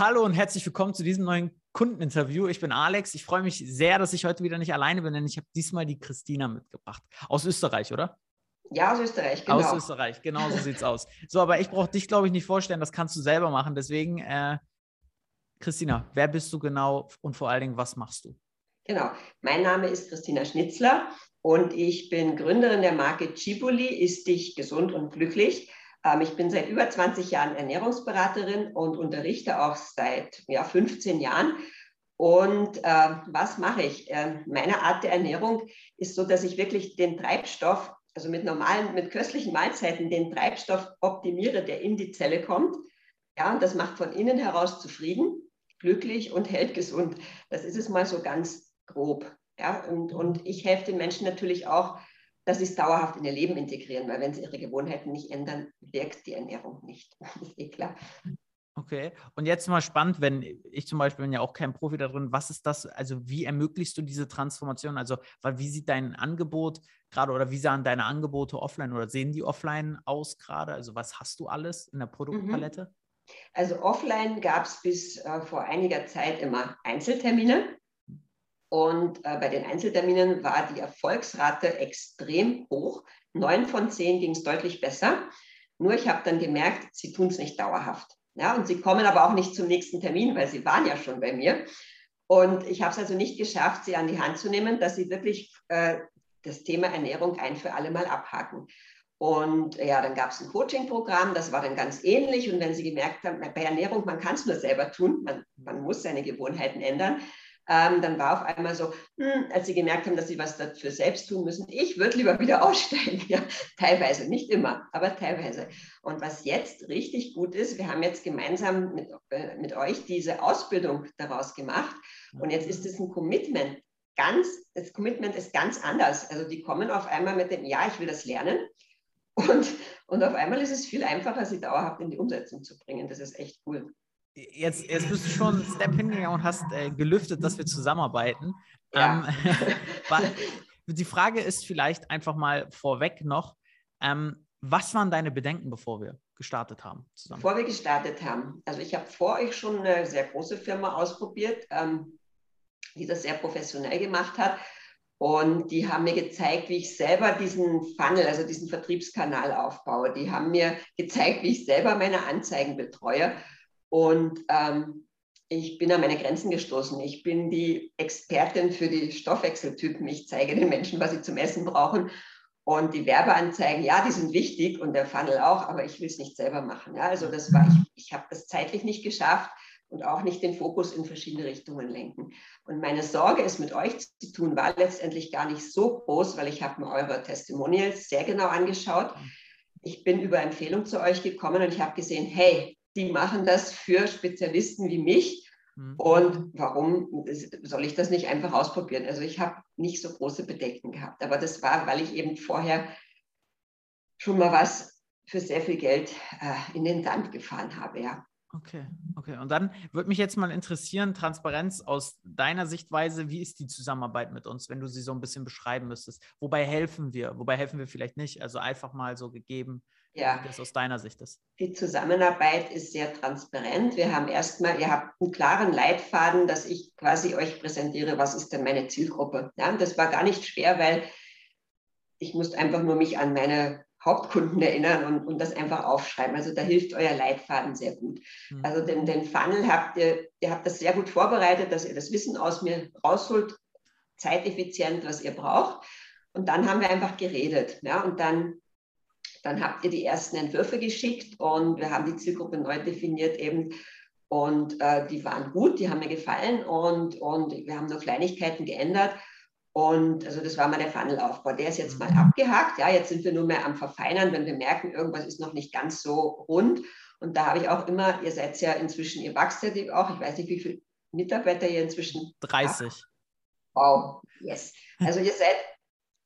Hallo und herzlich willkommen zu diesem neuen Kundeninterview. Ich bin Alex. Ich freue mich sehr, dass ich heute wieder nicht alleine bin, denn ich habe diesmal die Christina mitgebracht. Aus Österreich, oder? Ja, aus Österreich, genau. Aus Österreich, genau so sieht es aus. So, aber ich brauche dich, glaube ich, nicht vorstellen. Das kannst du selber machen. Deswegen, äh, Christina, wer bist du genau und vor allen Dingen, was machst du? Genau, mein Name ist Christina Schnitzler und ich bin Gründerin der Marke Chibuli, ist dich gesund und glücklich. Ähm, ich bin seit über 20 Jahren Ernährungsberaterin und unterrichte auch seit ja, 15 Jahren. Und äh, was mache ich? Äh, meine Art der Ernährung ist so, dass ich wirklich den Treibstoff, also mit normalen, mit köstlichen Mahlzeiten, den Treibstoff optimiere, der in die Zelle kommt. Ja, und das macht von innen heraus zufrieden, glücklich und hält gesund. Das ist es mal so ganz grob. Ja, und, und ich helfe den Menschen natürlich auch, dass sie es dauerhaft in ihr Leben integrieren, weil wenn sie ihre Gewohnheiten nicht ändern, wirkt die Ernährung nicht. Das ist eh klar. Okay, und jetzt mal spannend, wenn ich zum Beispiel bin ja auch kein Profi da drin, was ist das, also wie ermöglichst du diese Transformation? Also, wie sieht dein Angebot gerade oder wie sahen deine Angebote offline oder sehen die offline aus gerade? Also, was hast du alles in der mhm. Produktpalette? Also, offline gab es bis äh, vor einiger Zeit immer Einzeltermine. Und äh, bei den Einzelterminen war die Erfolgsrate extrem hoch. Neun von zehn ging es deutlich besser. Nur ich habe dann gemerkt, sie tun es nicht dauerhaft. Ja, und sie kommen aber auch nicht zum nächsten Termin, weil sie waren ja schon bei mir. Und ich habe es also nicht geschafft, sie an die Hand zu nehmen, dass sie wirklich äh, das Thema Ernährung ein für alle Mal abhaken. Und ja, dann gab es ein Coaching-Programm, das war dann ganz ähnlich. Und wenn Sie gemerkt haben, bei Ernährung, man kann es nur selber tun, man, man muss seine Gewohnheiten ändern, ähm, dann war auf einmal so, hm, als sie gemerkt haben, dass sie was dafür selbst tun müssen, ich würde lieber wieder aussteigen. Ja, teilweise, nicht immer, aber teilweise. Und was jetzt richtig gut ist, wir haben jetzt gemeinsam mit, äh, mit euch diese Ausbildung daraus gemacht. Und jetzt ist es ein Commitment. Ganz, das Commitment ist ganz anders. Also die kommen auf einmal mit dem, ja, ich will das lernen. Und, und auf einmal ist es viel einfacher, sie dauerhaft in die Umsetzung zu bringen. Das ist echt cool jetzt, jetzt bist du schon einen Step hingegangen und hast äh, gelüftet, dass wir zusammenarbeiten. Ja. Ähm, die Frage ist vielleicht einfach mal vorweg noch, ähm, was waren deine Bedenken, bevor wir gestartet haben? Zusammen? Bevor wir gestartet haben. Also ich habe vor euch schon eine sehr große Firma ausprobiert, ähm, die das sehr professionell gemacht hat. Und die haben mir gezeigt, wie ich selber diesen Funnel, also diesen Vertriebskanal aufbaue. Die haben mir gezeigt, wie ich selber meine Anzeigen betreue. Und ähm, ich bin an meine Grenzen gestoßen. Ich bin die Expertin für die Stoffwechseltypen. Ich zeige den Menschen, was sie zum Essen brauchen. Und die Werbeanzeigen, ja, die sind wichtig und der Funnel auch, aber ich will es nicht selber machen. Ja, also das war, ich, ich habe das zeitlich nicht geschafft und auch nicht den Fokus in verschiedene Richtungen lenken. Und meine Sorge, es mit euch zu tun, war letztendlich gar nicht so groß, weil ich habe mir eure Testimonials sehr genau angeschaut. Ich bin über Empfehlung zu euch gekommen und ich habe gesehen, hey, die machen das für Spezialisten wie mich. Mhm. Und warum soll ich das nicht einfach ausprobieren? Also ich habe nicht so große Bedenken gehabt, aber das war, weil ich eben vorher schon mal was für sehr viel Geld äh, in den Sand gefahren habe, ja. Okay, okay. Und dann würde mich jetzt mal interessieren, Transparenz aus deiner Sichtweise, wie ist die Zusammenarbeit mit uns, wenn du sie so ein bisschen beschreiben müsstest? Wobei helfen wir? Wobei helfen wir vielleicht nicht? Also einfach mal so gegeben, ja. wie das aus deiner Sicht ist. Die Zusammenarbeit ist sehr transparent. Wir haben erstmal, ihr habt einen klaren Leitfaden, dass ich quasi euch präsentiere, was ist denn meine Zielgruppe. Ja, und das war gar nicht schwer, weil ich musste einfach nur mich an meine Hauptkunden erinnern und, und das einfach aufschreiben. Also da hilft euer Leitfaden sehr gut. Mhm. Also den, den Funnel habt ihr, ihr habt das sehr gut vorbereitet, dass ihr das Wissen aus mir rausholt, zeiteffizient, was ihr braucht. Und dann haben wir einfach geredet. Ja, und dann, dann habt ihr die ersten Entwürfe geschickt und wir haben die Zielgruppe neu definiert eben. Und äh, die waren gut, die haben mir gefallen und, und wir haben nur Kleinigkeiten geändert. Und also das war mal der Funnelaufbau. Der ist jetzt mal abgehakt. Ja, jetzt sind wir nur mehr am Verfeinern, wenn wir merken, irgendwas ist noch nicht ganz so rund. Und da habe ich auch immer, ihr seid ja inzwischen, ihr wächst ja auch, ich weiß nicht, wie viele Mitarbeiter ihr inzwischen 30. Habt. Wow, yes. Also ihr seid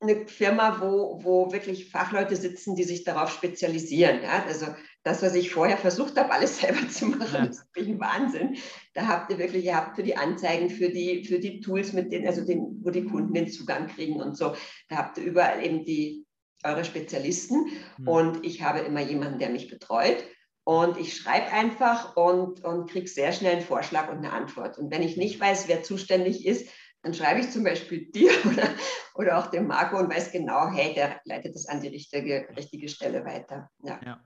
eine Firma, wo, wo wirklich Fachleute sitzen, die sich darauf spezialisieren. Ja? Also das, was ich vorher versucht habe, alles selber zu machen, ja. ist ein Wahnsinn. Da habt ihr wirklich, ihr habt für die Anzeigen, für die, für die Tools, mit denen, also den, wo die Kunden den Zugang kriegen und so, da habt ihr überall eben die eure Spezialisten. Mhm. Und ich habe immer jemanden, der mich betreut. Und ich schreibe einfach und, und kriege sehr schnell einen Vorschlag und eine Antwort. Und wenn ich nicht weiß, wer zuständig ist, dann schreibe ich zum Beispiel dir oder, oder auch dem Marco und weiß genau, hey, der leitet das an die richtige, richtige Stelle weiter. Ja. ja.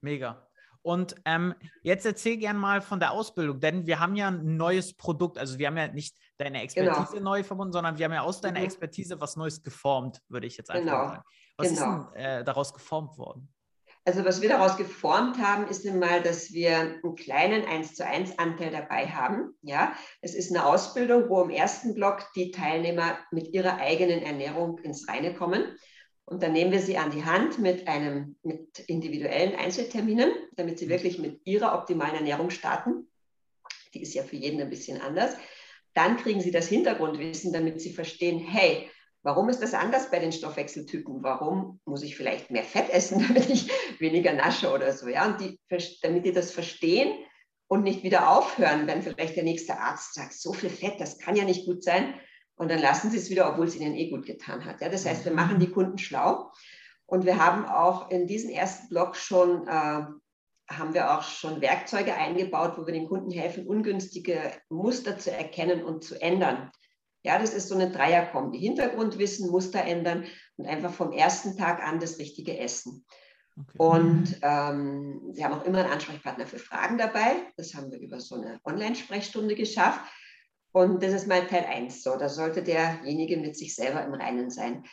Mega. Und ähm, jetzt erzähl gern mal von der Ausbildung, denn wir haben ja ein neues Produkt. Also wir haben ja nicht deine Expertise genau. neu verbunden, sondern wir haben ja aus deiner mhm. Expertise was Neues geformt, würde ich jetzt einfach genau. sagen. Was genau. ist denn äh, daraus geformt worden? Also was wir daraus geformt haben, ist einmal, dass wir einen kleinen 1 zu 1 Anteil dabei haben. Ja, es ist eine Ausbildung, wo im ersten Block die Teilnehmer mit ihrer eigenen Ernährung ins Reine kommen. Und dann nehmen wir sie an die Hand mit einem, mit individuellen Einzelterminen, damit sie wirklich mit ihrer optimalen Ernährung starten. Die ist ja für jeden ein bisschen anders. Dann kriegen sie das Hintergrundwissen, damit sie verstehen, hey, warum ist das anders bei den Stoffwechseltypen? Warum muss ich vielleicht mehr Fett essen, damit ich weniger nasche oder so? Ja, und die, damit die das verstehen und nicht wieder aufhören, wenn vielleicht der nächste Arzt sagt, so viel Fett, das kann ja nicht gut sein, und dann lassen sie es wieder, obwohl es ihnen eh gut getan hat. Ja, das heißt, wir machen die Kunden schlau. Und wir haben auch in diesem ersten Block schon, äh, haben wir auch schon Werkzeuge eingebaut, wo wir den Kunden helfen, ungünstige Muster zu erkennen und zu ändern. Ja, das ist so eine Dreierkombi. Hintergrundwissen, Muster ändern und einfach vom ersten Tag an das richtige Essen. Okay. Und ähm, Sie haben auch immer einen Ansprechpartner für Fragen dabei. Das haben wir über so eine Online-Sprechstunde geschafft. Und das ist mal Teil 1 so. Da sollte derjenige mit sich selber im Reinen sein.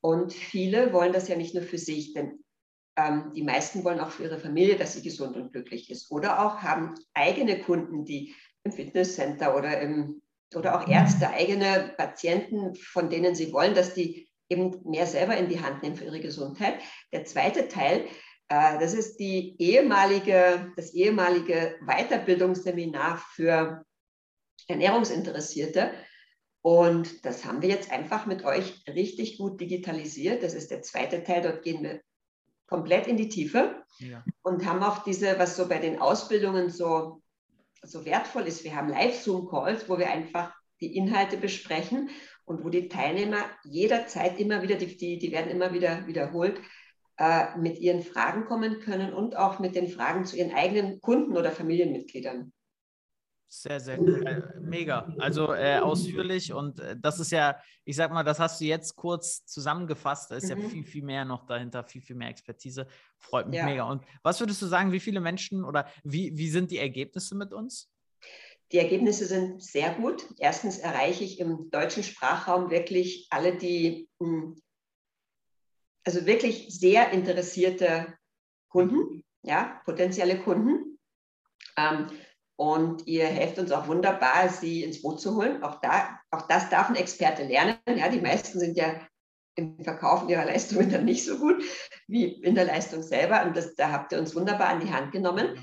Und viele wollen das ja nicht nur für sich, denn ähm, die meisten wollen auch für ihre Familie, dass sie gesund und glücklich ist. Oder auch haben eigene Kunden, die im Fitnesscenter oder, im, oder auch Ärzte, eigene Patienten, von denen sie wollen, dass die eben mehr selber in die Hand nehmen für ihre Gesundheit. Der zweite Teil, äh, das ist die ehemalige, das ehemalige Weiterbildungsseminar für Ernährungsinteressierte. Und das haben wir jetzt einfach mit euch richtig gut digitalisiert. Das ist der zweite Teil. Dort gehen wir komplett in die Tiefe ja. und haben auch diese, was so bei den Ausbildungen so, so wertvoll ist. Wir haben Live-Zoom-Calls, wo wir einfach die Inhalte besprechen und wo die Teilnehmer jederzeit immer wieder, die, die, die werden immer wieder wiederholt, äh, mit ihren Fragen kommen können und auch mit den Fragen zu ihren eigenen Kunden oder Familienmitgliedern. Sehr, sehr äh, mega. Also äh, ausführlich und äh, das ist ja, ich sag mal, das hast du jetzt kurz zusammengefasst. Da ist mhm. ja viel, viel mehr noch dahinter, viel, viel mehr Expertise. Freut mich ja. mega. Und was würdest du sagen, wie viele Menschen oder wie, wie sind die Ergebnisse mit uns? Die Ergebnisse sind sehr gut. Erstens erreiche ich im deutschen Sprachraum wirklich alle, die, hm, also wirklich sehr interessierte Kunden, ja, potenzielle Kunden. Ähm, und ihr helft uns auch wunderbar, sie ins Boot zu holen. Auch, da, auch das darf ein Experte lernen. Ja, die meisten sind ja im Verkaufen ihrer Leistungen dann nicht so gut wie in der Leistung selber. Und das, da habt ihr uns wunderbar an die Hand genommen.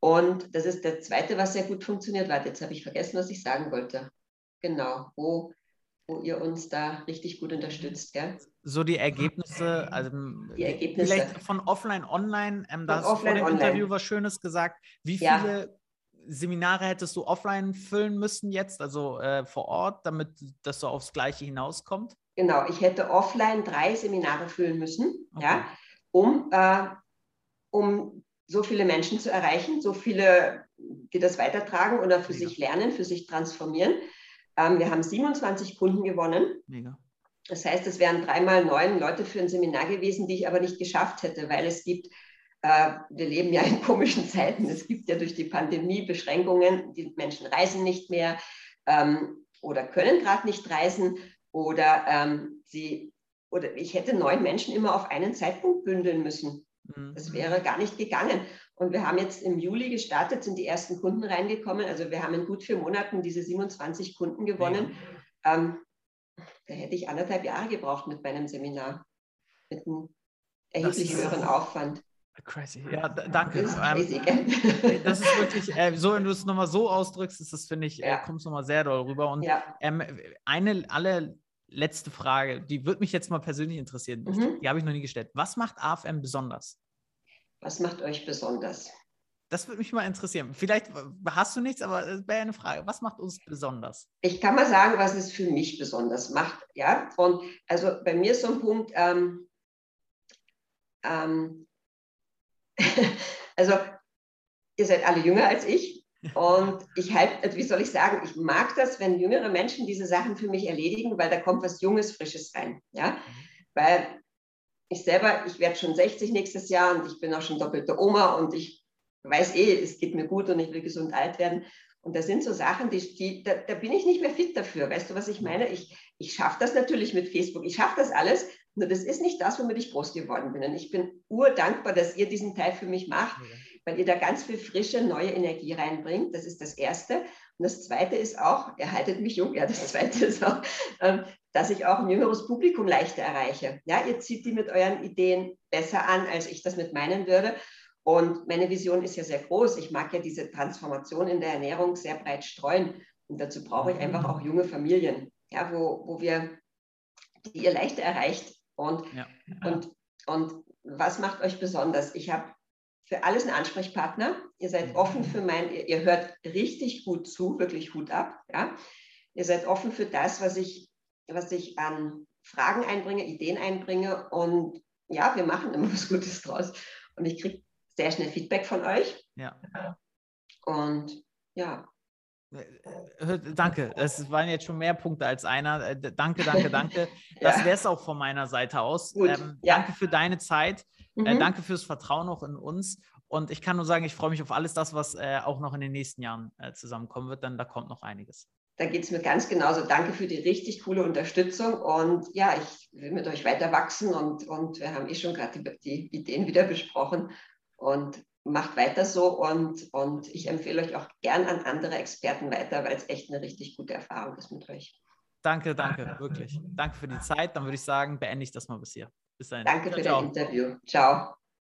Und das ist der zweite, was sehr gut funktioniert. Warte, jetzt habe ich vergessen, was ich sagen wollte. Genau, wo, wo ihr uns da richtig gut unterstützt. Gell? So die Ergebnisse, also die Ergebnisse. vielleicht von offline, online. Ähm, da hast du vor dem. Interview was Schönes gesagt. Wie viele ja. Seminare hättest du offline füllen müssen jetzt, also äh, vor Ort, damit das so aufs Gleiche hinauskommt? Genau, ich hätte offline drei Seminare füllen müssen, okay. ja, um, äh, um so viele Menschen zu erreichen, so viele, die das weitertragen oder für Mega. sich lernen, für sich transformieren. Ähm, wir haben 27 Kunden gewonnen. Mega. Das heißt, es wären dreimal neun Leute für ein Seminar gewesen, die ich aber nicht geschafft hätte, weil es gibt wir leben ja in komischen Zeiten. Es gibt ja durch die Pandemie Beschränkungen. Die Menschen reisen nicht mehr ähm, oder können gerade nicht reisen oder ähm, sie oder ich hätte neun Menschen immer auf einen Zeitpunkt bündeln müssen. Mhm. Das wäre gar nicht gegangen. Und wir haben jetzt im Juli gestartet, sind die ersten Kunden reingekommen. Also wir haben in gut vier Monaten diese 27 Kunden gewonnen. Ja. Ähm, da hätte ich anderthalb Jahre gebraucht mit meinem Seminar. Mit einem erheblich höheren Aufwand. Crazy. Ja, danke. Das ist, ähm, das ist wirklich, äh, so wenn du es nochmal so ausdrückst, ist das, finde ich, äh, ja. äh, kommt es nochmal sehr doll rüber. Und ja. ähm, eine allerletzte Frage, die würde mich jetzt mal persönlich interessieren. Mhm. Die habe ich noch nie gestellt. Was macht AFM besonders? Was macht euch besonders? Das würde mich mal interessieren. Vielleicht hast du nichts, aber es wäre eine Frage. Was macht uns besonders? Ich kann mal sagen, was es für mich besonders macht. Ja, und also bei mir ist so ein Punkt, ähm, ähm, Also ihr seid alle jünger als ich. Und ich halt, wie soll ich sagen, ich mag das, wenn jüngere Menschen diese Sachen für mich erledigen, weil da kommt was Junges, Frisches rein. Ja? Weil ich selber, ich werde schon 60 nächstes Jahr und ich bin auch schon doppelte Oma und ich weiß eh, es geht mir gut und ich will gesund alt werden. Und das sind so Sachen, die, die da, da, bin ich nicht mehr fit dafür. Weißt du, was ich meine? Ich, ich schaffe das natürlich mit Facebook. Ich schaffe das alles. Nur das ist nicht das, womit ich groß geworden bin. Und ich bin urdankbar, dass ihr diesen Teil für mich macht, weil ihr da ganz viel frische, neue Energie reinbringt. Das ist das Erste. Und das Zweite ist auch, ihr haltet mich jung, ja, das Zweite ist auch, ähm, dass ich auch ein jüngeres Publikum leichter erreiche. Ja, ihr zieht die mit euren Ideen besser an, als ich das mit meinen würde. Und meine Vision ist ja sehr groß. Ich mag ja diese Transformation in der Ernährung sehr breit streuen. Und dazu brauche ich einfach auch junge Familien, ja, wo, wo wir, die ihr leichter erreicht. Und, ja. und, und was macht euch besonders? Ich habe für alles einen Ansprechpartner. Ihr seid offen für mein, ihr, ihr hört richtig gut zu, wirklich Hut ab. Ja? Ihr seid offen für das, was ich, was ich an Fragen einbringe, Ideen einbringe. Und ja, wir machen immer was Gutes draus. Und ich kriege sehr schnell Feedback von euch. Ja. Und ja. Äh, danke, es waren jetzt schon mehr Punkte als einer. Äh, danke, danke, danke. Das wäre es auch von meiner Seite aus. Ähm, ja. Danke für deine Zeit. Äh, mhm. Äh, danke fürs Vertrauen auch in uns. Und ich kann nur sagen, ich freue mich auf alles das, was äh, auch noch in den nächsten Jahren äh, zusammenkommen wird, denn da kommt noch einiges. Da geht es mir ganz genauso. Danke für die richtig coole Unterstützung. Und ja, ich will mit euch weiter wachsen und, und wir haben eh schon gerade die, die Ideen wieder besprochen. Und macht weiter so und, und ich empfehle euch auch gern an andere Experten weiter, weil es echt eine richtig gute Erfahrung ist mit euch. Danke, danke, wirklich. Danke für die Zeit. Dann würde ich sagen, beende ich das mal bis hier. Bis dahin. Danke ciao, für ciao. das Interview. Ciao.